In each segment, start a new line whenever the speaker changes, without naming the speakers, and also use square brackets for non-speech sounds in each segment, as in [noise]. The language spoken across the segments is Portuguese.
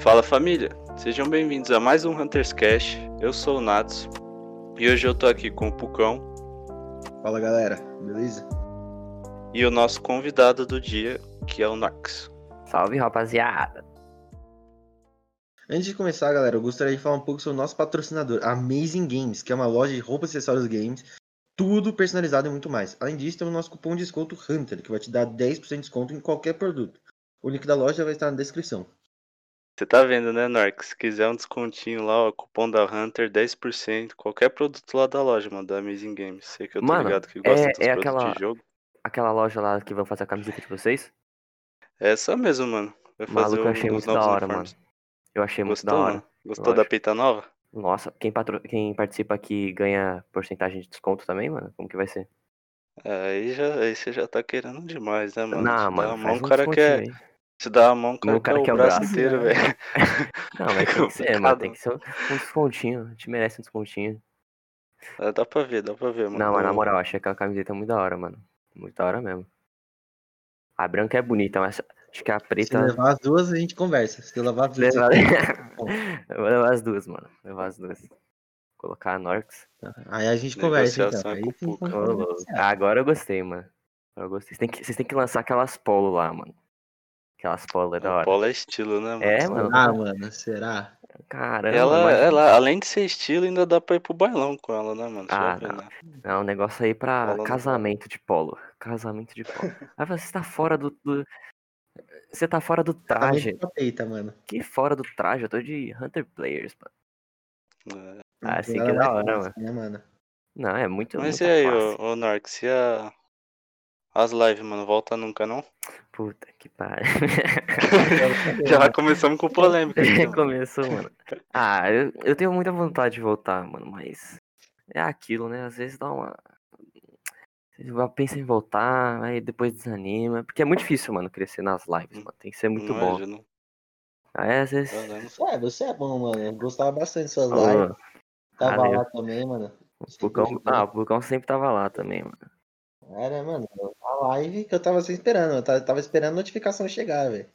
Fala família, sejam bem-vindos a mais um Hunters Cash. Eu sou o Natsu e hoje eu tô aqui com o Pucão
Fala galera, beleza?
e o nosso convidado do dia, que é o Nox.
Salve, rapaziada.
Antes de começar, galera, eu gostaria de falar um pouco sobre o nosso patrocinador, Amazing Games, que é uma loja de roupas e acessórios games, tudo personalizado e muito mais. Além disso, temos o nosso cupom de desconto Hunter, que vai te dar 10% de desconto em qualquer produto. O link da loja vai estar na descrição.
Você tá vendo, né, Nox? Se quiser um descontinho lá, ó, cupom da Hunter, 10%, qualquer produto lá da loja, mano, da Amazing Games. Sei que eu tô
Mano,
ligado que gosta
é-
dos
é aquela-
de jogo.
Aquela loja lá que vão fazer a camiseta de vocês?
É essa mesmo, mano. Vai fazer
Maluco, eu achei muito da hora,
uniformes.
mano. Eu achei muito
Gostou,
da hora.
mano? Gostou da peita nova?
Nossa, quem, patro... quem participa aqui ganha porcentagem de desconto também, mano? Como que vai ser?
É, Aí, já, aí você já tá querendo demais, né, mano?
Não,
dá
mano,
mão,
um
cara quer.
aí.
Se dá a mão, cara,
O cara
quer
quer
o braço
braço.
inteiro, velho. [laughs]
Não, mas tem que ser, mano. Tem que ser um um descontinho. A gente merece um descontinho.
É, Dá pra ver, dá pra ver, mano.
Não, mas na moral, achei aquela camiseta muito da hora, mano. Muito da hora mesmo. A branca é bonita, mas acho que a
Se
preta.
levar as duas, a gente conversa. Se levar as duas,
Levar- [laughs]
Bom.
Eu vou levar as duas, mano. Levar as duas. Colocar a Norx.
aí a gente conversa, então.
É
Aí tem.
Agora eu gostei, mano. Eu gostei. Vocês têm que, vocês têm que lançar aquelas polo lá, mano. Aquelas polo é da
O
hora.
polo é estilo, né, mano?
É, mano.
Ah, mano, será?
Caramba,
Ela,
mas-
ela, além de ser estilo, ainda dá pra ir pro bailão com ela, né, mano?
Ah, não.
né?
É um negócio aí pra
Polo
casamento de polo. Casamento de polo. Aí você tá fora do. do- Você tá fora do traje.
peita, mano.
Que fora do traje? Eu tô de Hunter Players, mano.
É.
Ah, assim que
é
da hora,
Né, mano?
Não, é muito.
Mas e aí, ô, ô Norx, e a... as lives, mano? Volta nunca, não?
Puta que pariu. [laughs] [laughs]
Já começamos com polêmica mano.
Começou, mano. Ah, eu, eu tenho muita vontade de voltar, mano, mas é aquilo, né? Às vezes dá uma. Você vai- pensa em voltar, aí depois desanima. Porque é muito difícil, mano, crescer nas lives, mano. Tem que ser muito bom.
Imagino.
Aí às vezes.
Não.
Ué, você é bom, mano. Eu gostava bastante de suas lives. Tava
valeu.
lá também, mano.
o Pucão, ah, o Pucão sempre tava lá também, mano.
Era, mano, a live que eu tava assim esperando. Eu tava, tava esperando a notificação chegar, velho.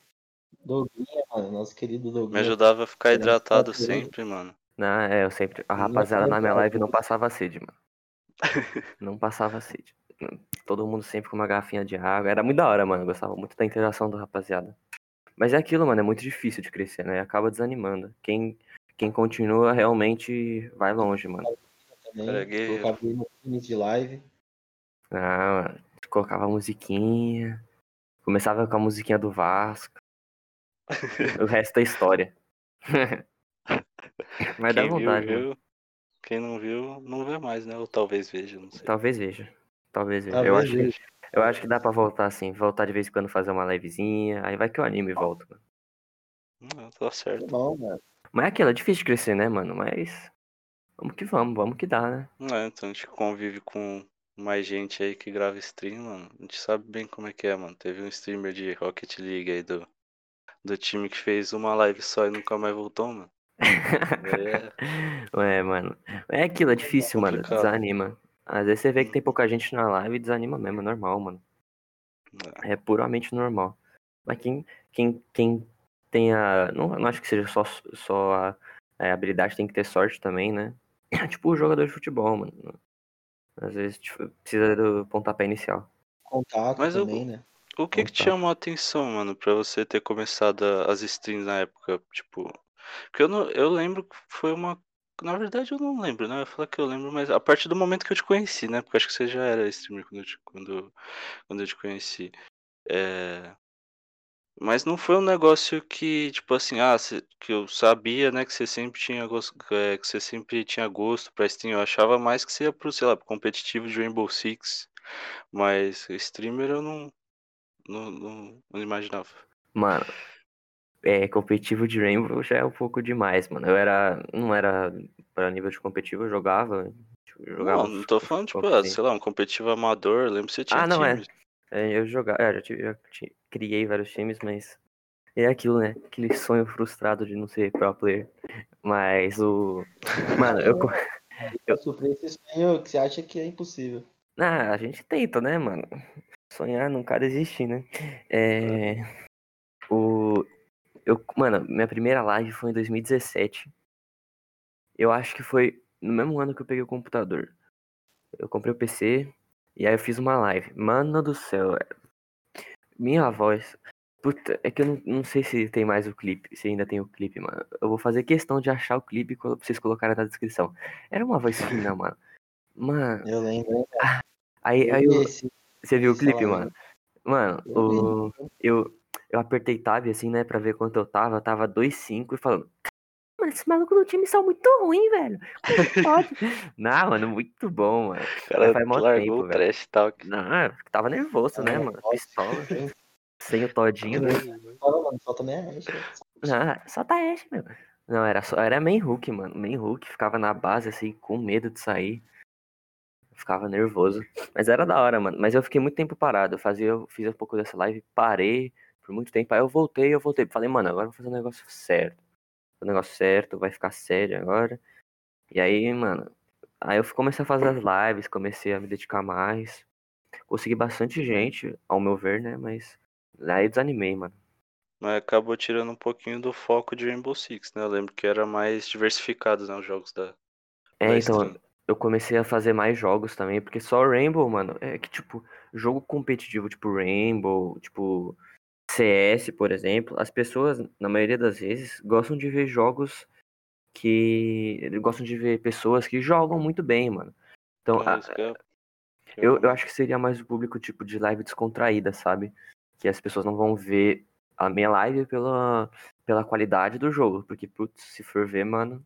Doguinha, mano, nosso querido
Me
Doguinha.
ajudava a ficar hidratado
né?
sempre, mano.
Não, é, eu sempre. A rapaziada na minha live não passava sede, mano. [laughs] Não passava sede. Todo mundo sempre com uma garrafinha de água. Era muito da hora, mano. Eu gostava muito da interação do rapaziada. Mas é aquilo, mano. É muito difícil de crescer, né? Acaba desanimando. Quem, quem continua realmente vai longe, mano.
Colocava ele no início de live.
Ah, mano. Colocava a musiquinha. Começava com a musiquinha do Vasco. [laughs] o resto é história. [laughs] Mas dá
Quem viu,
vontade, mano.
viu. Quem não viu, não vê mais, né? Ou talvez veja, não sei.
Talvez veja. Talvez veja.
Talvez
eu, acho que,
veja.
eu acho que dá pra voltar assim. Voltar de vez em quando fazer uma livezinha. Aí vai que eu animo e volto. mano.
Não, tá certo.
Tá bom, mano.
Mas é aquilo, é difícil de crescer, né, mano? Mas. Vamos que vamos, vamos que dá, né?
É, então a gente convive com mais gente aí que grava stream, mano. A gente sabe bem como é que é, mano. Teve um streamer de Rocket League aí do, do time que fez uma live só e nunca mais voltou, mano. É, [laughs]
É, mano. É aquilo, é difícil, mano.
complicado.
Desanima. Às vezes você vê que tem pouca gente na live e desanima mesmo, é normal, mano. É puramente normal. Mas quem, quem, quem tem a. Não, não acho que seja só, só a, a habilidade, tem que ter sorte também, né? [laughs] tipo o jogador de futebol, mano. Às vezes tipo, precisa do pontapé inicial.
Contato
Mas eu-
também, né?
O que que te chamou a atenção, mano, pra você ter começado as streams na época? Tipo, porque eu, não, eu lembro que foi uma. Na verdade, eu não lembro, né? Eu ia falar que eu lembro, mas a partir do momento que eu te conheci, né? Porque acho que você já era streamer quando eu te, quando, quando eu te conheci. É... Mas não foi um negócio que, tipo assim, ah, cê- que eu sabia, né, que você sempre tinha gosto, que você sempre tinha gosto pra stream. Eu achava mais que você ia pro, sei lá, pro competitivo de Rainbow Six. Mas streamer eu não, não, não, não imaginava.
Mano, é, competitivo de Rainbow já é um pouco demais, mano. Eu era. Não era pra nível de competitivo, eu jogava. tipo, eu jogava
Não, não tô falando, tipo, ah, sei lá, um competitivo amador. eu Lembro que você tinha
Ah, não, é.
time.
É, eu jogava, é, já, tive- já ti- criei vários times, mas é aquilo, né? Aquele sonho frustrado de não ser pro player. Mas o. [laughs] Mano, eu. [laughs]
Eu sofri esse sonho que você acha que é impossível.
Ah, a gente tenta, né, mano? Sonhar nunca desistir, né? É. O. Eu, mano, minha primeira live foi em 2017. Eu acho que foi no mesmo ano que eu peguei o computador. Eu comprei o PC e aí eu fiz uma live. Mano do céu, velho. Minha voz. Puta, é que eu não, não sei se tem mais o clipe, se ainda tem o clipe, mano. Eu vou fazer questão de achar o clipe pra vocês colocarem na descrição. Era uma voz fina, [laughs] mano. Mano.
Eu lembro.
Aí, aí eu, você viu o clipe, mano? Mano,
Eu
o, eu, eu apertei tab assim, né, pra ver quanto eu tava. Eu tava 2,5 e falando. Mano, esse maluco do time são muito ruim, velho. Pode? [laughs] Não, mano, muito bom, mano.
O cara
faz mó
largou
tempo,
o
velho.
trash talk.
Não, eu tava nervoso, né, mano? Pistola. Sem o todinho, né?
Fala, mano, falta meia hash.
Ah, só tá Ash, meu. Não, era só, era main hook, mano. Main hook, ficava na base, assim, com medo de sair. Ficava nervoso. Mas era da hora, mano. Mas eu fiquei muito tempo parado. Eu fazia, eu fiz um pouco dessa live, parei por muito tempo. Aí eu voltei, eu voltei. Falei, mano, agora eu vou fazer um negócio certo. O negócio certo, vai ficar sério agora. E aí, mano, aí eu comecei a fazer as lives, comecei a me dedicar mais. Consegui bastante gente, ao meu ver, né? Mas aí desanimei, mano.
Mas acabou tirando um pouquinho do foco de Rainbow Six, né? Eu lembro que era mais diversificado, né? Os jogos da,
É,
da
então,
stream.
eu comecei a fazer mais jogos também, porque só Rainbow, mano, é que, tipo, jogo competitivo, tipo Rainbow, tipo CS, por exemplo, as pessoas, na maioria das vezes, gostam de ver jogos que. Gostam de ver pessoas que jogam muito bem, mano. Então,
É
a-
que
eu,
é
eu acho que seria mais o público, tipo, de live descontraída, sabe? Que as pessoas não vão ver a minha live pela, pela qualidade do jogo, porque, putz, se for ver, mano.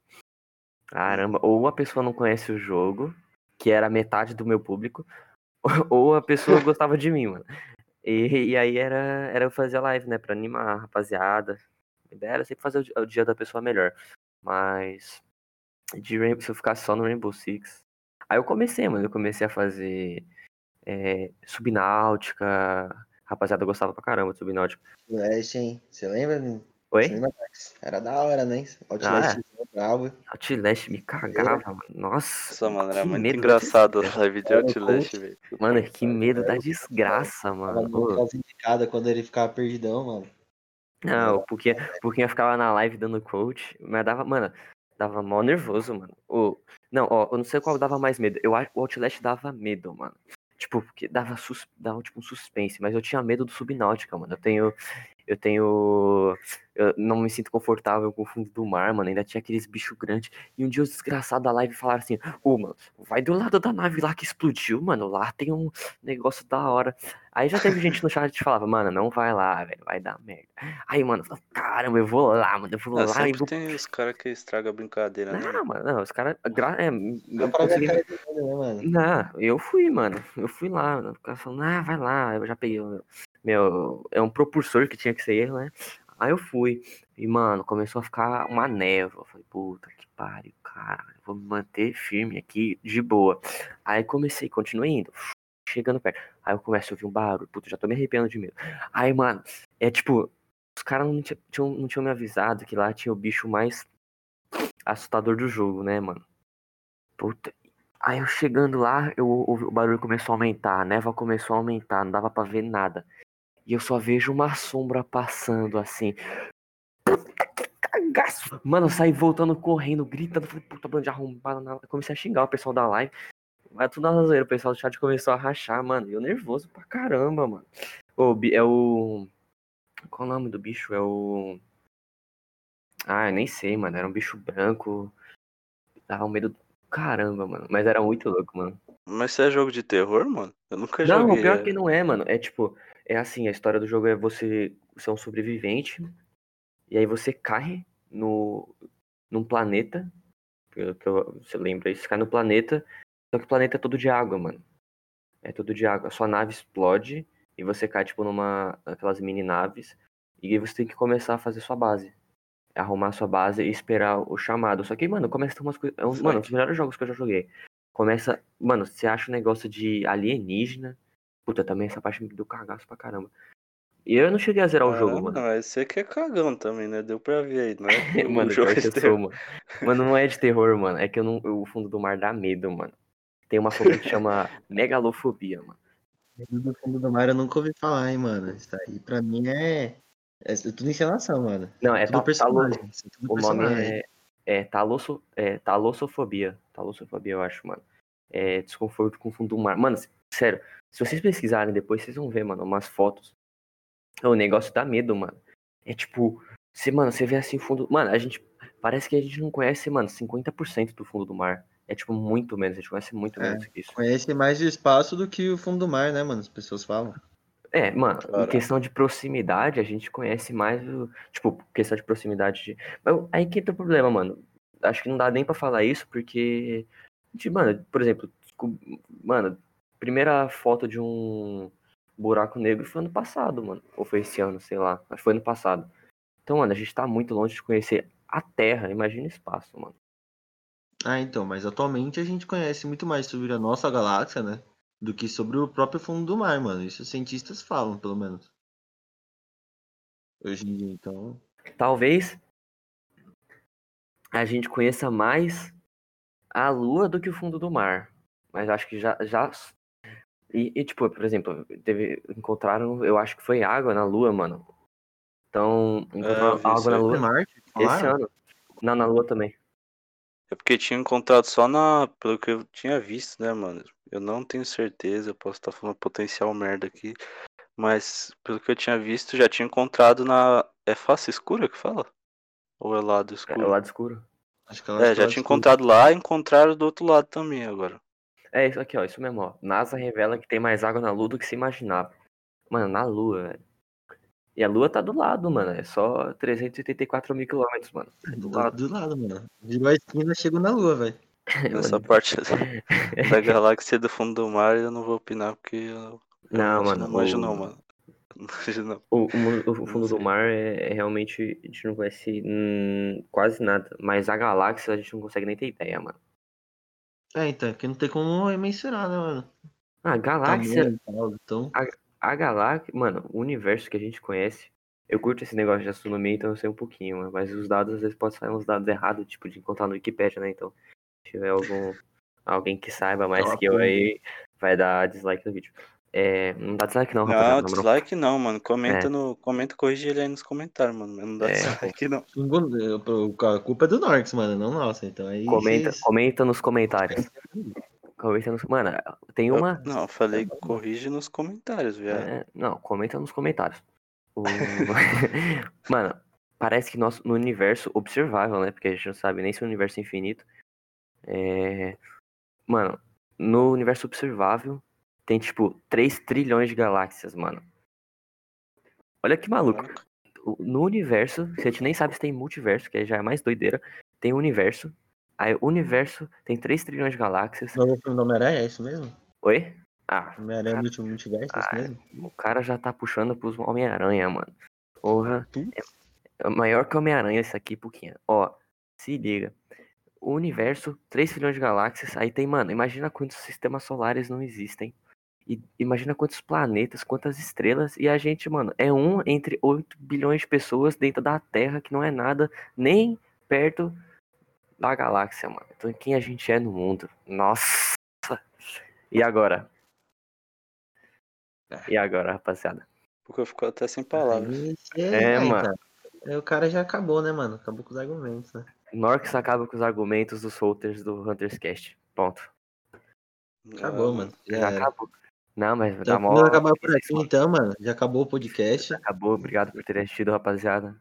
Caramba, ou a pessoa não conhece o jogo, que era metade do meu público, [laughs] ou a pessoa gostava de mim, mano. E, e aí era, era eu fazer live, né, pra animar a rapaziada. A era sempre fazer o, di- o dia da pessoa melhor. Mas de Rainbow, se eu ficasse só no Rainbow Six. Aí eu comecei, mano, eu comecei a fazer é, Subnáutica. A rapaziada gostava pra caramba de Subnáutica.
Outlast, hein? Você lembra? Você
Oi?
Era da hora, né? Outlast bravo.
Outlast me cagava, mano. Nossa,
Nossa, mano, era
que
muito engraçado a live de
o
Outlast, velho.
Mano, que medo da
o
desgraça,
Tava
mano.
aquelas indicadas quando ele ficava perdidão, mano.
Não, porque, porque eu ficava na live dando coach, mas dava, mano, dava mó nervoso, mano. Ô, não, ó, eu não sei qual dava mais medo. Eu acho que o Outlast dava medo, mano. Tipo, porque dava, sus, dava tipo um suspense, mas eu tinha medo do Subnáutica, mano. Eu tenho. Eu tenho. Eu não me sinto confortável com o fundo do mar, mano. Ainda tinha aqueles bichos grandes. E um dia os desgraçados da live falaram assim: Ô, mano, vai do lado da nave lá que explodiu, mano. Lá tem um negócio da hora. Aí já teve gente no chat que falava: Mano, não vai lá, velho, vai dar merda. Aí, mano, eu falava, caramba, eu vou lá, mano. Eu vou
Ah,
lá e
sempre
vou.
tem os caras que estragam a brincadeira, né?
Não, mano, não, os caras. gra- É, eu consegui
a cara dele, né, mano?
não, eu fui, mano. Eu fui lá. mano. O cara falou, ah, vai lá. Eu já peguei o meu. É um propulsor que tinha que ser né? Aí eu fui. E, mano, começou a ficar uma névoa. Eu falei, puta que pariu, cara. Vou me manter firme aqui, de boa. Aí comecei, continuei indo. Chegando perto. Aí eu começo a ouvir um barulho. Puta, já tô me arrepiando de medo. Aí, mano, é tipo. Os caras não tinham, não tinham me avisado que lá tinha o bicho mais assustador do jogo, né, mano? Puta. Aí eu chegando lá, eu, ouvi- o barulho começou a aumentar, a névoa começou a aumentar, não dava pra ver nada. E eu só vejo uma sombra passando assim. Puta que cagaço! Mano, eu saí voltando, correndo, gritando. Falei, puta, bando de arrombado. na- Comecei a xingar o pessoal da live. Mas tudo na zoeira, o pessoal do chat começou a rachar, mano. E eu nervoso pra caramba, mano. Bi- é o. Qual o nome do bicho? É o. Ah, eu nem sei, mano. Era um bicho branco. Dava um medo do caramba, mano. Mas era muito louco, mano.
Mas isso é jogo de terror, mano? Eu nunca
Não,
joguei.
o pior
é.
que não é, mano. É tipo, é assim, a história do jogo é você ser um sobrevivente, e aí você cai no num planeta. Que, que eu- você lembra isso? Você cai no planeta, só que o planeta é todo de água, mano. É todo de água. A sua nave explode e você cai, tipo, numa. aquelas mini naves. E aí você tem que começar a fazer sua base. Arrumar sua base e esperar o chamado. Só que, mano, começa a ter umas coisas. É mano, um dos melhores jogos que eu já joguei. Começa. Mano, você acha um negócio de alienígena. Puta, também essa parte me deu cagaço pra caramba. E eu não cheguei a zerar o jogo,
Caramba,
mano.
Mas você que é cagão também, né? Deu pra ver aí, não é? [laughs] que o
Mano,
jogo é
eu sou, mano. Mano, não é de terror, mano. É que eu não, o fundo do mar dá medo, mano. Tem uma fobia que chama [laughs] megalofobia, mano.
Medo do fundo do mar eu nunca ouvi falar, hein, mano. Isso aí pra mim é. É tudo encenação, mano.
Não, é
tudo
talo-
personagem. é tudo
O nome
personagem.
é, é, talosso, é talossofobia. Talossofobia, eu acho, mano. É desconforto com o fundo do mar. Mano, sério, se vocês pesquisarem depois, vocês vão ver, mano, umas fotos. O negócio dá medo, mano. É tipo, você, mano, você vê assim o fundo. Mano, a gente. Parece que a gente não conhece, mano, 50% do fundo do mar. É tipo muito menos, a gente conhece muito
É.
menos que isso.
Conhece mais o espaço do que o fundo do mar, né, mano? As pessoas falam.
É, mano, em
Caraca.
questão de proximidade, a gente conhece mais o. Tipo, questão de proximidade de. Mas aí que tá o problema, mano. Acho que não dá nem pra falar isso, porque. mano, por exemplo, mano, primeira foto de um buraco negro foi ano passado, mano. Ou foi esse ano, sei lá. Mas foi ano passado. Então, mano, a gente tá muito longe de conhecer a Terra. Imagina o espaço, mano.
Ah, então, mas atualmente a gente conhece muito mais sobre a nossa galáxia, né? Do que sobre o próprio fundo do mar, mano. Isso os cientistas falam, pelo menos. Hoje em dia, então.
Talvez a gente conheça mais a Lua do que o fundo do mar. Mas acho que já. já... E, e, tipo, por exemplo, teve, encontraram, eu acho que foi água na Lua, mano. Então, encontraram
isso
água na. Lua
Marte,
esse ano. Não, na Lua também.
É porque tinha encontrado só na. Pelo que eu tinha visto, né, mano? Eu não tenho certeza, eu posso estar falando potencial merda aqui. Mas pelo que eu tinha visto, já tinha encontrado na. É face escura que fala? Ou é lado
É
escuro?
o lado escuro.
Acho que ela
É, já tinha encontrado lá e encontraram do outro lado também agora.
É isso aqui, ó. Isso mesmo, ó. NASA revela que tem mais água na Lua do que se imaginava. Mano, na Lua, velho. E a Lua tá do lado, mano. É só 384 mil quilômetros, mano. É do
Do
lado.
do lado, mano. Virou a esquina, chegou na lua, velho. [laughs]
Essa parte [laughs] da galáxia do fundo do mar eu não vou opinar porque eu
Não,
realmente
mano.
não manjo
o-
não, mano. [laughs] Não manjo não.
O, o o fundo do mar é, é realmente. A gente não conhece hum, quase nada. Mas a galáxia a gente não consegue nem ter ideia, mano.
É, então, porque não tem como mensurar, né, mano?
Ah, a galáxia.
Então,
A galáxia. Mano, o universo que a gente conhece. Eu curto esse negócio de astronomia, então eu sei um pouquinho, mano, mas os dados às vezes podem sair uns dados errados, tipo, de encontrar no Wikipedia, né? Então, se tiver algum. Alguém que saiba mais
a
que eu aí, vai dar dislike no vídeo. É, não dá dislike não, rapaziada.
Não, dislike não, mano. Comenta
É.
no. Comenta, corrige ele aí nos comentários, mano. Mas não dá
É,
dislike não. [laughs]
a culpa é do Norx, mano, não nossa. Então aí.
Comenta, comenta nos comentários. Comenta nos. Mano, tem uma.
Não, eu falei corrige nos comentários, viado.
É, não, comenta nos comentários. O- [laughs] Mano, parece que nós, no universo observável, né? Porque a gente não sabe nem se o universo é infinito. É... Mano, no universo observável tem tipo 3 trilhões de galáxias, mano. Olha que maluco. No universo, a gente nem sabe se tem multiverso, que aí já é mais doideira. Tem universo. Aí o universo tem 3 trilhões de galáxias.
O novo filme do Homem-Aranha é isso mesmo?
Oi? Ah,
Homem-Aranha multiverso, é isso
Ah,
mesmo?
o cara já tá puxando pros Homem-Aranha, mano. Porra.
Tu?
É maior que Homem-Aranha isso aqui, pouquinho. Ó, se liga. O universo, 3 trilhões de galáxias, aí tem, mano, imagina quantos sistemas solares não existem. E imagina quantos planetas, quantas estrelas. E a gente, mano, é um entre 8 bilhões de pessoas dentro da Terra, que não é nada nem perto da galáxia, mano. Então quem a gente é no mundo? Nossa! E agora? E agora, rapaziada?
Porque eu fico até sem palavras.
É,
aí,
mano.
o cara já acabou, né, mano? Acabou com os argumentos, né?
Norx acaba com os argumentos dos solters do Hunters Cast. Ponto.
Acabou,
Ah,
mano. Já
acabou. Não, mas dá
Então,
mó.
vamos acabar por aqui então, mano. Já acabou o podcast.
Acabou, obrigado por terem assistido, rapaziada.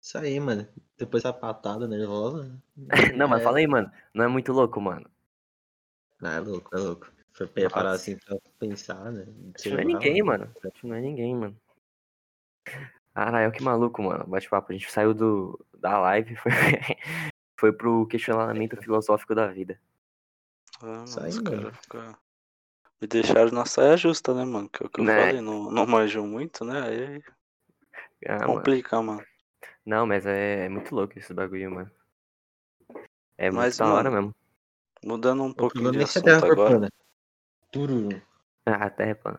Isso aí, mano. Depois essa patada nervosa. [laughs]
Não, mas
É.
fala aí, mano. Não é muito louco, mano.
Não, é louco, é louco. Foi preparar
Nossa.
assim pra pensar, né?
Não é ninguém, mano. Não é ninguém, mano. Caralho, que maluco, mano. Bate-papo. A gente saiu do, da live e [laughs] foi, foi pro questionamento filosófico da vida.
Ah,
Isso aí,
os
mano.
Me deixaram na saia justa, né, mano? Que é o que eu
Né?
falei, não, não manjam muito, né? Aí
Ah, mano.
complica, mano.
Não, mas é, é muito louco esse bagulho, mano. É muito
Mas,
da hora
mano,
mesmo.
Mudando um pouquinho de
é
assunto
terra
agora.
plana. Tururu.
Ah, até, mano.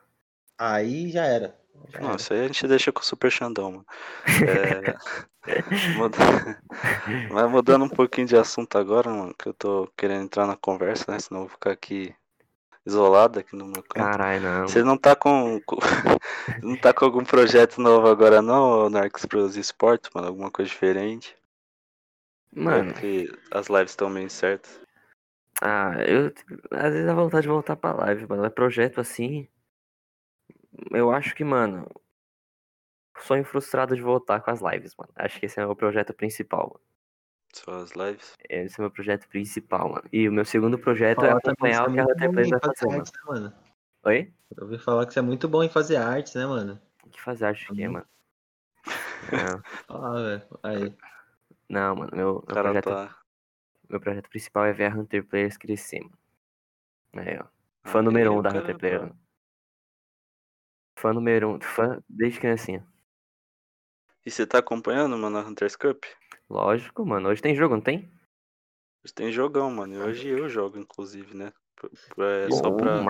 Aí já era. Já
Não,
era.
isso aí a gente deixa com o Super Xandão, mano. [laughs] É... [laughs] muda- [laughs] Mas mudando um pouquinho de assunto agora, mano, que eu tô querendo entrar na conversa, né? Senão eu vou ficar aqui isolado aqui no meu canto.
Caralho, não.
Você não tá com. com- [laughs] não tá com algum projeto novo agora não, Narcos pros esportes, mano? Alguma coisa diferente?
Mano,
É porque as lives estão meio certas.
ah, eu. Às vezes dá vontade de voltar pra live, mano. Mas projeto assim. Eu acho que, mano. Sonho frustrado de voltar com as lives, mano. Acho que esse é o meu projeto principal, mano.
Só as lives.
Esse é o meu projeto principal, mano. E o meu segundo projeto é acompanhar
você
o
é
que a
muito
Hunter
bom
Plays
em
vai
fazer
mano.
artes, né, mano?
Oi?
Eu ouvi falar que você é muito bom em fazer artes, né, mano?
O que fazer arte aqui,
Uhum.
mano? [laughs] Não,
Ah, velho. Aí.
não, mano. Meu, meu,
cara
projeto,
tá.
meu projeto principal é ver a Hunter Players crescer, mano. Aí, ó. Fã
Aí
número um da Hunter Player,
tá-
mano. Fã número um. Fã desde criancinha.
E você tá acompanhando, mano, a Hunters Cup?
Lógico, mano. Hoje tem jogo, não tem?
Hoje tem jogão, mano. E hoje eu jogo, inclusive, né? É só pra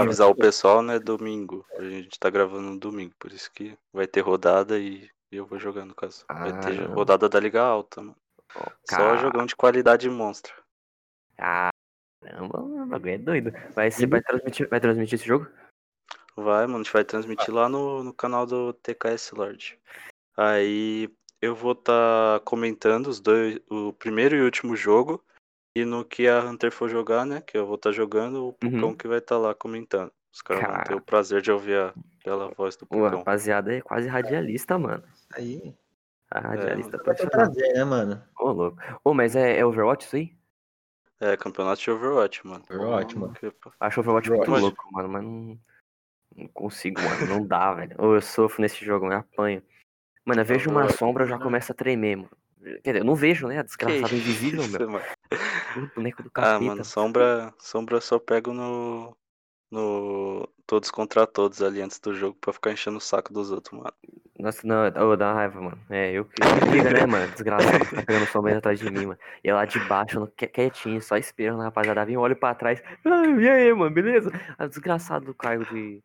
avisar o pessoal, né? Domingo. A gente tá gravando no domingo, por isso que vai ter rodada e eu vou jogar, no caso. Vai ter rodada da Liga Alta, mano.
Ó,
Só jogão de qualidade monstra.
Caramba, o bagulho é doido. Vai, você vai transmitir, vai transmitir esse jogo?
Vai, mano, a gente vai transmitir lá no, no canal do TKS Lord. Aí eu vou estar comentando os dois, o primeiro e o último jogo. E no que a Hunter for jogar, né? Que eu vou estar jogando, o Pucão
Uhum.
que vai estar lá comentando. Os caras vão ter o prazer de ouvir a bela voz do
O
Pucão.
rapaziada é quase radialista, mano.
Aí.
A radialista
Vai ter
profissional.
prazer, né, mano?
Ô, louco. Ô, mas é, é Overwatch isso aí?
É, campeonato de Overwatch, mano.
Overwatch, mano.
Que-
Acho Overwatch muito
Overwatch.
louco, mano, mas não, não consigo, mano. Não dá, velho. Ou eu sofro nesse jogo, eu apanho. Mano, eu vejo uma sombra, eu já começo a tremer, mano. Quer dizer, eu não vejo, né? A desgraçada invisível,
isso,
meu.
mano.
O boneco do
Ah,
capeta.
mano, sombra, sombra eu só pego no. No. Todos contra todos ali antes do jogo pra ficar enchendo o saco dos outros, mano.
Nossa, não, ô, dá uma raiva, mano. É, eu que briga, né, mano? Desgraçado, tá pegando sombra atrás de mim, mano. E eu lá de baixo, quietinho, só esperando a rapaziada vir, olho pra trás. Ah, e aí, mano, beleza? Ah, desgraçado do cargo de.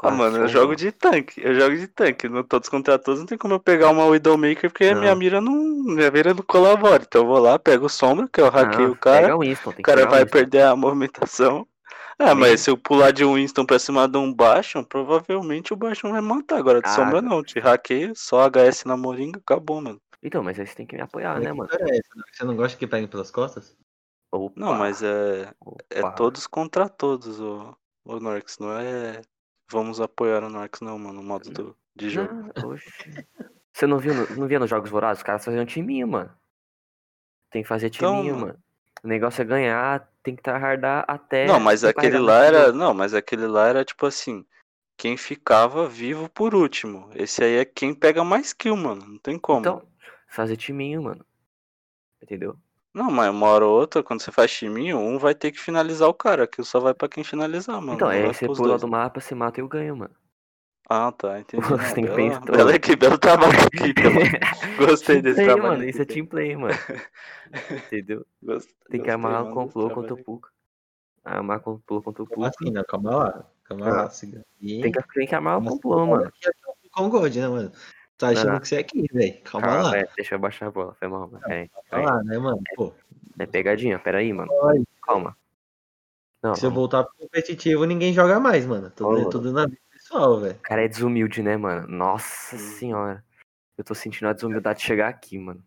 Ah,
a
mano, eu jogo de tanque. Eu jogo de tanque. No todos contra todos não tem como eu pegar uma Widowmaker porque a minha
Não.
mira não. Minha mira não colabora. Então eu vou lá, pego sombra, que eu hackeio
Não,
o cara.
Pega o Winston, tem
O cara
o
vai
Winston.
perder a movimentação. Ah, mas se eu pular de um Winston pra cima de um Bastion, provavelmente o Bastion vai matar. Agora de
Ah,
sombra não, te hackeio, só HS na moringa, acabou, mano.
Então, mas aí você tem que me apoiar, né,
Que
mano?
é né? Você não gosta que peguem pelas costas?
Opa,
Não, mas é, é
opa.
todos contra todos, o, o Norx, não é vamos apoiar o Norx não, mano, no modo do, de jogo.
Não, oxe. [laughs] Você não viu, no- não via nos Jogos Vorazes? Os caras faziam timinho, mano. Tem que fazer
Então,
timinho,
mano.
mano. O negócio é ganhar, tem que tryhardar até.
Não, mas aquele lá era.
jogo.
Não, mas aquele lá era tipo assim. Quem ficava vivo por último. Esse aí é quem pega mais kill, mano. Não tem como.
Então, fazer timinho, mano. Entendeu?
Não, mas uma hora ou outra, quando você faz timinho, um vai ter que finalizar o cara, que só vai pra quem finalizar, mano.
então,
não
aí
vai
você
pros
pula
dois.
do mapa, você mata e eu ganho, mano.
Ah, tá, entendi. [laughs]
Você
Não,
tem que
bela,
pensar-
bela equipe, belo trabalho de equipe, mano. Gostei desse
play,
trabalho.
mano. Isso é team play, mano. [laughs] Entendeu? Tem que
mano,
o complô contra o. Puka. Amarrar o complô contra o
Como
Puka.
assim, né? Calma lá. Calma
Ah.
lá, siga. E...
Tem que, tem que amarrar o complô, mano.
Aqui é o Com God, né, mano? Tá achando
Não.
que você é aqui, velho. Calma
Calma,
lá.
é, deixa eu baixar a bola. Foi mal, mano.
Calma
peraí.
lá, né, mano? Pô,
É pegadinha, peraí, mano. Calma. Não,
se eu
não.
voltar pro competitivo, ninguém joga mais, mano. Tudo,
Ô,
tudo na vida pessoal, velho.
O cara é desumilde, né, mano? Nossa
Hum.
senhora. Eu tô sentindo a desumildade chegar aqui, mano.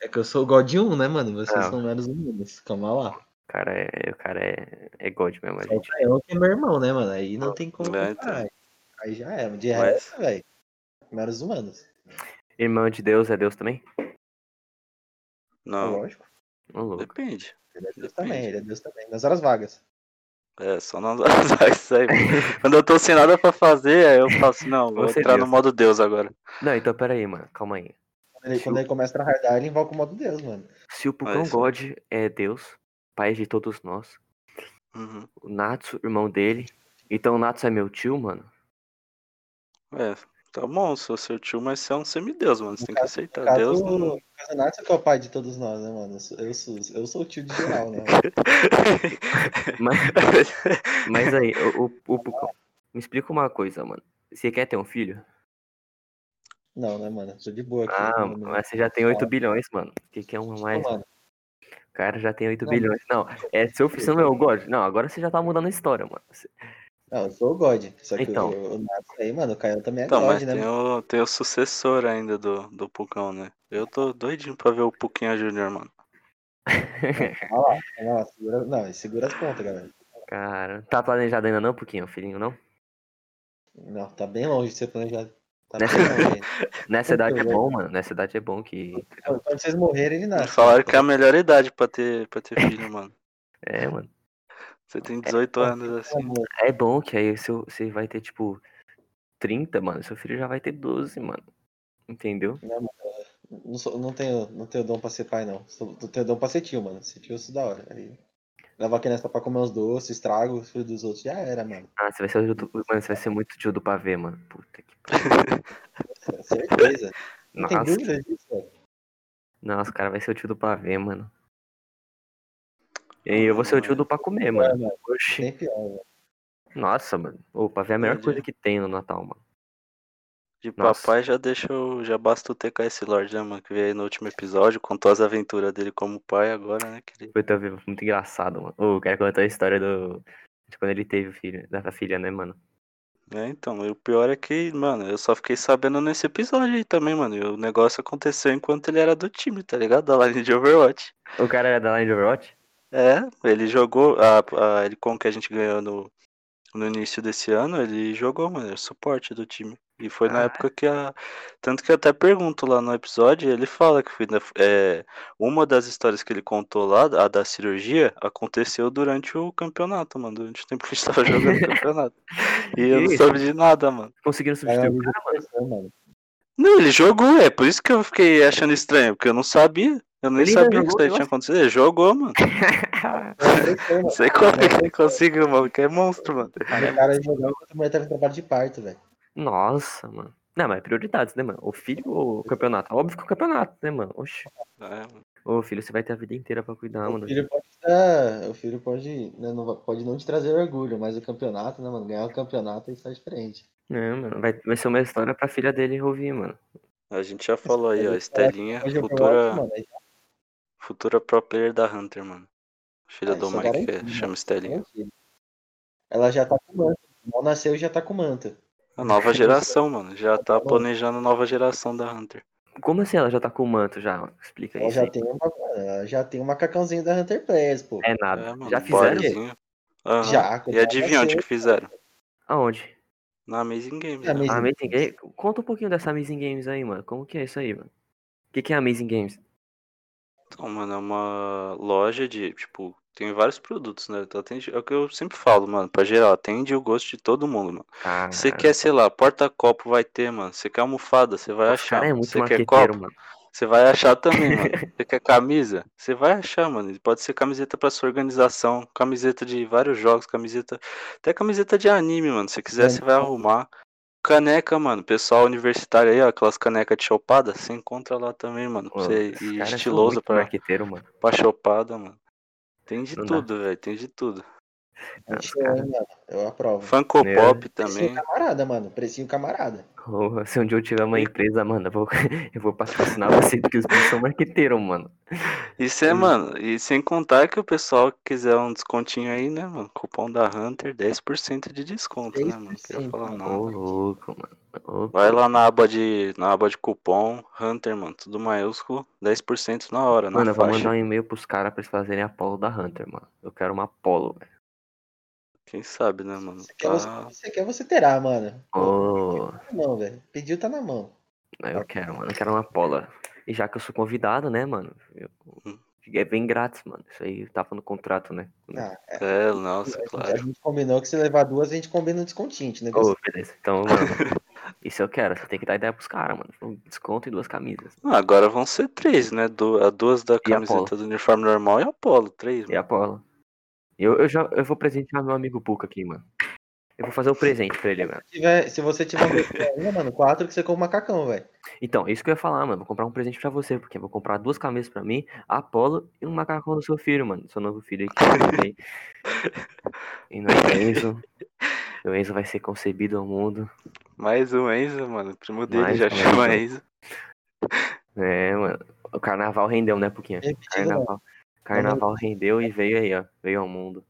É que eu sou o God 1, né, mano? Vocês
Não.
são meros humanos. Calma lá.
O cara é, o cara é, é God mesmo,
Só
gente.
o que é meu irmão, né, mano? Aí não tem como.
É, então.
Aí já é. De resto, velho. Meros humanos.
Irmão de Deus é Deus também?
Não,
Lógico.
Depende.
Ele é Deus
Depende.
também, ele é Deus também. Nas horas vagas.
É, só não [laughs] dá isso aí. [laughs] Quando eu tô sem nada pra fazer, aí eu falo assim, não, vou
Você
entrar no
Deus.
modo Deus agora.
Não, então peraí, mano. Calma aí.
Quando ele, quando ele começa a hardar, ele invoca o modo Deus, mano.
Se o Pucão
Mas-
God é Deus, pai de todos nós,
Uhum.
o Natsu, irmão dele, então o Natsu é meu tio, mano?
É, tá bom, sou seu tio, mas você é um semideus, mano. Você
No
tem que
caso-
aceitar.
No caso,
Deus não.
no caso, o Natsu que é o pai de todos nós, né, mano? Eu sou, eu sou, o tio de geral, né? [laughs]
Mas, mas aí, o, o, o Pucão, me explica uma coisa, mano. Você quer ter um filho?
Não, né, mano? Sou de boa aqui.
Ah,
mano.
mas você já tem 8 bilhões, mano. O que, que é um a mais?
Ô, mano,
cara já tem 8
Não,
bilhões. Não, é seu filho, você não é o God? Não, agora você já tá mudando a história, mano.
Não, eu sou o God. Só que
Então.
o, o Nato aí, mano, o Caio também é
Então,
God,
mas
né?
tem o, tem o sucessor ainda do, do Pucão, né? Eu tô doidinho pra ver o Puquinha Júnior, mano.
Calma lá, calma lá. Segura, não, segura as pontas, galera.
Cara, tá planejado ainda não, Puquinho, filhinho, não?
Não, tá bem longe de ser planejado. Tá
Nessa-
bem longe. [laughs]
Nessa idade é
louco.
bom, mano. Nessa idade é bom que.
Quando quando vocês morrerem, ele nasce.
Falaram que é a melhor idade pra ter, pra ter filho, mano.
É, mano.
Você tem 18 anos assim.
É bom que aí seu- você vai ter, tipo, 30, mano. Seu filho já vai ter 12, mano. Entendeu?
Não, sou, não, tenho, não tenho dom pra ser pai, não. Sou, não tenho dom pra ser tio, mano. Ser tio eu sou da hora. Aí, leva a criança pra comer uns doces, estrago os filhos dos outros. Já era, mano.
Ah, você vai ser o tio do... Mano, você vai ser muito tio do pavê, mano. Puta que pariu. [laughs]
Certeza. Não tem
Nossa,
dúvida disso, velho.
nossa, cara vai ser o tio do pavê, mano. E eu vou ser o tio do pra comer, mano.
É, mano.
Oxi.
Pior.
Nossa, mano. O pavê é a melhor
Entendi.
coisa que tem no Natal, mano.
De
Nossa.
papai já deixa o. Já basta o TKS Lord, né, mano? Que veio aí no último episódio, contou as aventuras dele como pai agora, né, querido?
Foi também muito engraçado, mano. Eu quero contar a história do. De quando ele teve o filho, da filha, né, mano?
É, então, e o pior é que, mano, eu só fiquei sabendo nesse episódio aí também, mano. E o negócio aconteceu enquanto ele era do time, tá ligado? Da line de Overwatch.
O cara era da Line of Overwatch?
É, ele jogou. A, a ele com que a gente ganhou no, no início desse ano, ele jogou, mano, era suporte do time. E foi na
Caralho.
época que a. Tanto que eu até pergunto lá no episódio, ele fala que foi na- é, uma das histórias que ele contou lá, a da cirurgia, aconteceu durante o campeonato, mano. Durante o tempo que a gente tava jogando o [laughs] campeonato. E eu não soube de nada, mano.
Conseguiram
Aí
substituir o cara, mano.
Não, ele jogou, é por isso que eu fiquei achando estranho, porque eu não sabia. Eu nem
Ele
sabia que isso aí tinha acontecido. Ele jogou, mano. [laughs]
Não
sei como é que ele conseguiu, mano, que é monstro, mano.
O cara jogou enquanto a mulher tava em trabalho de parto, velho.
Nossa, mano. Não, mas prioridades, né, mano? O filho ou o campeonato? Óbvio que o campeonato, né, mano? Oxi.
É, mano.
Ô, filho, você vai ter a vida inteira pra cuidar,
o
mano.
filho pode dar- o filho pode, né, não, pode não te trazer orgulho, mas o campeonato, né, mano? Ganhar o campeonato isso é diferente.
É, mano. Vai, vai ser uma história pra filha dele ouvir, mano.
A gente já falou aí, ó. Estelinha, futura, futura pro player da Hunter, mano. Filha
Ah,
do
é
Mike, que
garantido,
chama Estelinha.
garantido. Ela já tá com manta. Mal nasceu e já tá com manta.
A nova [laughs] geração, mano. Já tá planejando a nova geração da Hunter.
Como assim ela já tá com o manto já? Explica
Ela
isso
já
aí.
tem, uma, ela já tem um macacãozinho da Hunter Players, pô.
É nada.
É, mano.
já fizeram?
Aham.
Já,
E adivinha onde que fizeram?
Aonde?
Na Amazing Games.
Na
né?
Amazing-
Amazing Games? Conta um pouquinho dessa Amazing Games aí, mano. Como que é isso aí, mano? O que, que é Amazing Games?
Então, mano, é uma loja de, tipo, tem vários produtos, né? Então, atende, é o que eu sempre falo, mano, pra geral, atende o gosto de todo mundo, mano. Você quer, sei lá, porta-copo vai ter, mano. Você quer almofada, você vai achar.
cara é muito
Você quer copo,
mano.
Você vai achar também, mano. [laughs] Você quer camisa, você vai achar, mano. E Pode ser camiseta pra sua organização, camiseta de vários jogos, camiseta, até camiseta de anime, mano. Se quiser, você vai arrumar. Caneca, mano, pessoal universitário aí, ó, aquelas canecas de chopada, você encontra lá também, mano.
Pô,
você
são
estiloso pra,
marqueteiro, mano.
pra chopada, mano. Tem de
Não
tudo, velho, tem de tudo.
Os
Show,
cara-
hein, mano? Eu aprovo.
Funko
Meu.
Pop
Precinho
também.
camarada, mano. Precinho camarada.
Porra, se um dia eu tiver uma empresa, mano, eu vou, [laughs] eu vou patrocinar você, porque os bichos são marqueteiros, mano.
Isso é,
Hum.
mano, e sem contar que o pessoal que quiser um descontinho aí, né, mano? Cupom da Hunter, 10% de desconto, né, mano? Não
10%,
falar
Ô,
nada.
louco, mano. Ô,
Vai lá na aba de na aba de cupom Hunter, mano, tudo maiúsculo, 10% na hora, na
Mano, eu vou
faixa.
mandar um e-mail pros caras pra eles fazerem a polo da Hunter, mano. Eu quero uma polo, velho.
Quem sabe, né, mano?
Você quer, você,
Tá...
você quer, você terá, mano. Tá na mão, velho. Pediu, tá na mão.
eu quero, mano. Eu quero uma polo. E já que eu sou convidado, né, mano? Eu...
Hum.
É bem grátis, mano. Isso aí tava no contrato, né?
Ah,
É, nossa,
a, gente, a
claro.
gente combinou que se levar duas, a gente combina um descontinho. Né?
Ô, beleza. Então, mano. [laughs] Isso eu quero. Você tem que dar ideia pros caras, mano. Um desconto e duas camisas.
Ah, agora vão ser três, né? Du- duas da
E
camiseta do uniforme normal e a polo, três.
E a polo. Eu, eu, já, eu vou presentear meu amigo Puka aqui, mano. Eu vou fazer um presente pra ele, mano.
Se, tiver, se você tiver um mano, quatro que você come macacão, velho.
Então, isso que eu ia falar, mano. Vou comprar um presente pra você, porque eu vou comprar duas camisas pra mim, a Polo e um macacão do seu filho, mano. Seu novo filho aí que eu comprei. [laughs] E não é Enzo. O Enzo vai ser concebido ao mundo.
Mais um Enzo, mano. O primo dele
Mais
já
um
chama
Enzo.
Enzo.
É, mano. O carnaval rendeu, né, Puquinha?
Repetindo, não.
Carnaval. Carnaval rendeu e veio aí, ó. Veio ao mundo.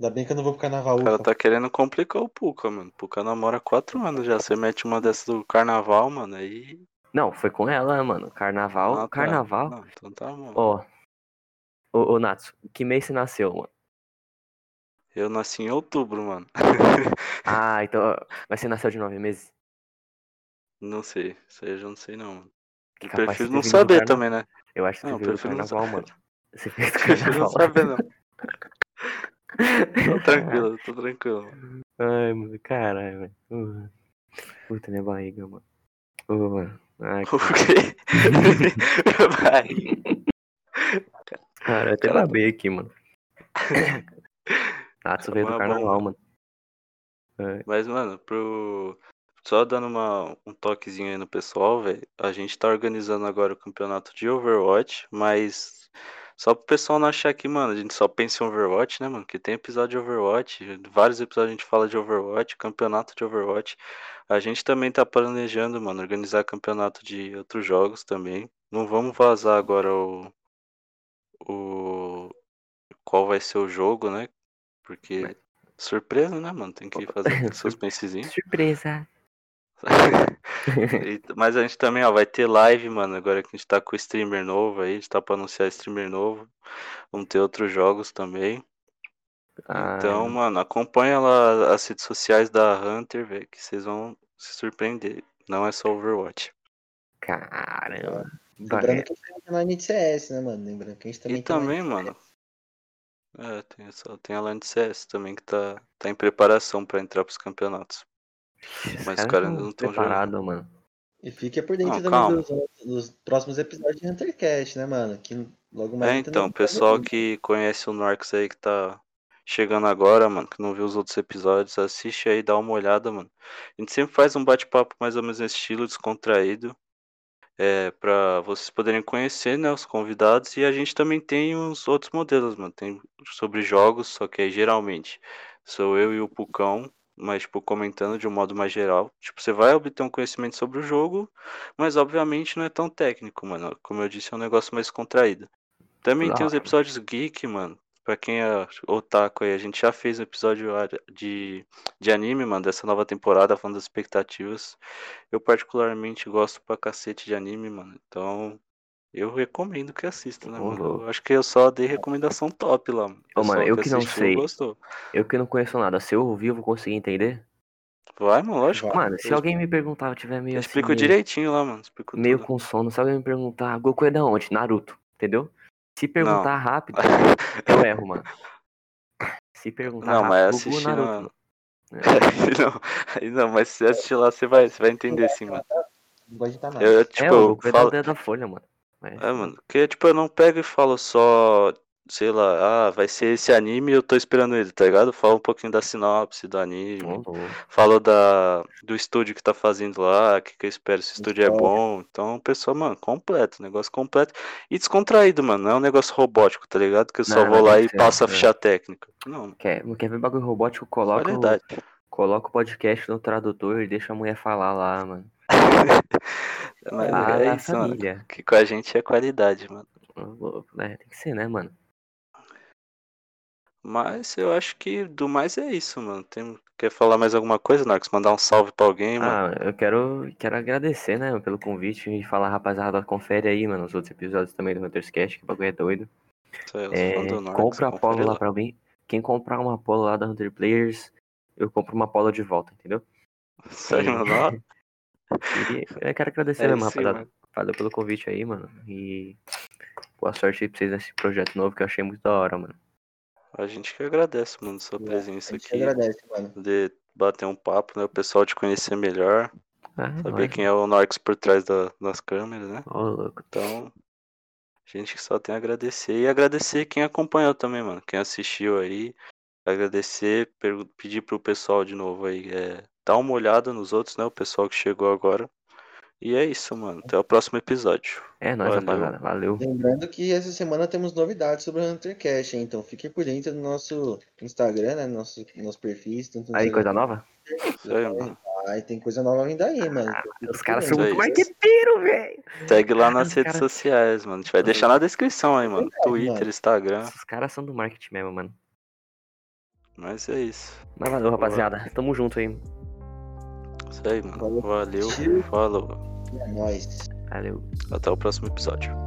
Ainda bem que eu não vou pro carnaval.
O cara
ufa.
tá querendo complicar o Puka, mano. O Puka namora quatro anos já. Você mete uma dessas do carnaval, mano, aí.
Não, foi com ela, mano. Carnaval.
Ah, tá.
Carnaval.
Não, então tá bom.
Ó. Ô, ô, Natsu, que mês você nasceu, mano?
Eu nasci em outubro, mano. [laughs]
Ah, então. Mas você nasceu de nove meses?
não sei. Isso aí eu já não sei, não. mano.
Que
Eu prefiro não saber
carna-
também, né?
Eu acho que
Não,
você veio do
prefiro não
carnaval, mano. Você fez do
Prefiro não saber, não. Tô tranquilo, tô tranquilo.
Ai, mano, caralho, velho. Uh. Puta, minha barriga, mano. Uh, mano. Ai,
O quê? [laughs] Vai.
cara, eu até
Cara,
babei aqui, mano. Natsu veio do
é
carnaval,
mano.
mano.
Mas, mano, pro. Só dando uma, um toquezinho aí no pessoal, velho. A gente tá organizando agora o campeonato de Overwatch, mas só pro pessoal não achar que, mano, a gente só pensa em Overwatch, né, mano? Que tem episódio de Overwatch, vários episódios a gente fala de Overwatch, campeonato de Overwatch. A gente também tá planejando, mano, organizar campeonato de outros jogos também. Não vamos vazar agora o. O. Qual vai ser o jogo, né? Porque. Surpresa, né, mano? Tem que fazer aquele [laughs] suspensezinho.
Surpresa! [laughs]
E- Mas a gente também, ó, vai ter live, mano. Agora que a gente tá com o streamer novo aí, a gente tá pra anunciar streamer novo. Vamos ter outros jogos também.
Ah,
Então, mano, acompanha lá as redes sociais da Hunter, velho, que vocês vão se surpreender. Não é só Overwatch.
caramba.
Lembrando que a gente tem line de CS, né, mano? Lembrando que a gente também
e
tem
também, mano. É, tem, só, tem a Line de CS também que tá, tá em preparação pra entrar pros campeonatos. Mas os caras ainda não tão
preparado, mano.
E fica por dentro
Não,
dos, dos próximos episódios de Huntercast, né, mano? Que logo mais
É, então,
no-
pessoal que conhece o Norx aí que tá chegando agora, mano, que não viu os outros episódios, assiste aí, dá uma olhada, mano. A gente sempre faz um bate-papo mais ou menos nesse estilo, descontraído, é, pra vocês poderem conhecer, né, os convidados, e a gente também tem os outros modelos, mano, tem sobre jogos, só que aí, geralmente sou eu e o Pucão, mas, tipo, comentando de um modo mais geral. Tipo, você vai obter um conhecimento sobre o jogo, mas obviamente não é tão técnico, mano. Como eu disse, é um negócio mais contraído. Também tem os
Claro.
episódios geek, mano. Pra quem é otaku aí, a gente já fez um episódio de, de anime, mano, dessa nova temporada, falando das expectativas. Eu particularmente gosto pra cacete de anime, mano. Então, eu recomendo que assista, né, mano? Eu acho que eu só dei recomendação top lá, mano.
Ô, mano, eu que não
assistiu
sei.
gostou.
Eu que não conheço nada, se eu ouvir, eu vou conseguir entender?
Vai, mano, lógico.
Vai.
Mano, se alguém me perguntar, eu tiver meio
Eu
assim,
explico
meio,
direitinho lá, mano. Explico
meio
tudo.
com sono, se alguém me perguntar, Goku é da onde? Naruto, entendeu? Se perguntar rápido, [laughs] eu erro, mano. Se perguntar
Não, mas
rápido, Goku
assistir
Naruto.
não.
mano. [laughs]
não, aí não, mas se você assistir lá, você vai, você vai entender sim, mano.
Não pode estar mais.
Eu,
É,
tipo,
o
eu
Goku é
falo.
da, da Folha, mano. Mas,
É, mano, porque, tipo, eu não pego e falo só, sei lá, ah, vai ser esse anime e eu tô esperando ele, tá ligado? Falo um pouquinho da sinopse do anime.
louco.
Falo da, do estúdio que tá fazendo lá, o que, que eu espero, se o estúdio é
História.
bom. Então, pessoal, mano, completo, negócio completo. E descontraído, mano, não é um negócio robótico, tá ligado? Que eu só
Não,
vou lá e
que ser,
passo a
é.
ficha técnica. Não,
Quer, quer ver bagulho robótico? Coloca o,
qualidade.
coloca o podcast no tradutor e deixa a mulher falar lá, mano. [laughs]
Mas
Ah,
é
a
isso, mano.
família.
Que com a gente é qualidade, mano.
Né? Tem que ser, né, mano?
Mas eu acho que do mais é isso, mano. Tem... Quer falar mais alguma coisa, Narcos? Mandar um salve pra alguém, mano?
Ah, eu quero, quero agradecer, né, pelo convite e falar, rapaziada, confere aí, mano, os outros episódios também do Hunters Cast, que o bagulho é doido. É,
Narcos,
compra a polo lá
lá.
pra alguém. Quem comprar uma polo lá da Hunter Players, eu compro uma polo de volta, entendeu?
Aí,
Sim.
mano.
E eu quero agradecer
É
mesmo,
aí,
rapaziada. pelo convite aí, mano. E boa sorte aí pra vocês nesse projeto novo que eu achei muito da hora, mano.
A gente que agradece, mano, sua
A
presença
gente
aqui.
agradece, mano.
De bater um papo, né? O pessoal te conhecer melhor.
Ah,
Saber quem é o Narcos por trás da- das câmeras, né?
Ô, louco.
Então, a gente só tem a agradecer. E agradecer quem acompanhou também, mano. Quem assistiu aí. Agradecer, pedir pro pessoal de novo aí. É, dá uma olhada nos outros, né? O pessoal que chegou agora. E é isso, mano. Até o próximo episódio.
É nóis, rapaziada. Valeu.
Lembrando que essa semana temos novidades sobre o Hunter Cash, hein? então fique por dentro do nosso Instagram, né? Nosso, nosso perfis. Tanto
aí, coisa nova?
Isso aí, mano.
Ai, tem coisa nova ainda aí, ah, mano.
Ah, os caras são muito
é
marqueteiro, velho.
Segue lá nas redes
cara...
sociais, mano. A gente vai deixar na descrição aí, mano.
É,
Twitter,
mano.
Instagram.
Os caras são do marketing mesmo, mano.
Mas é isso.
Mas valeu, rapaziada. Tamo junto aí.
Isso aí, mano.
Valeu,
falou.
É nóis.
Valeu.
Até o próximo episódio.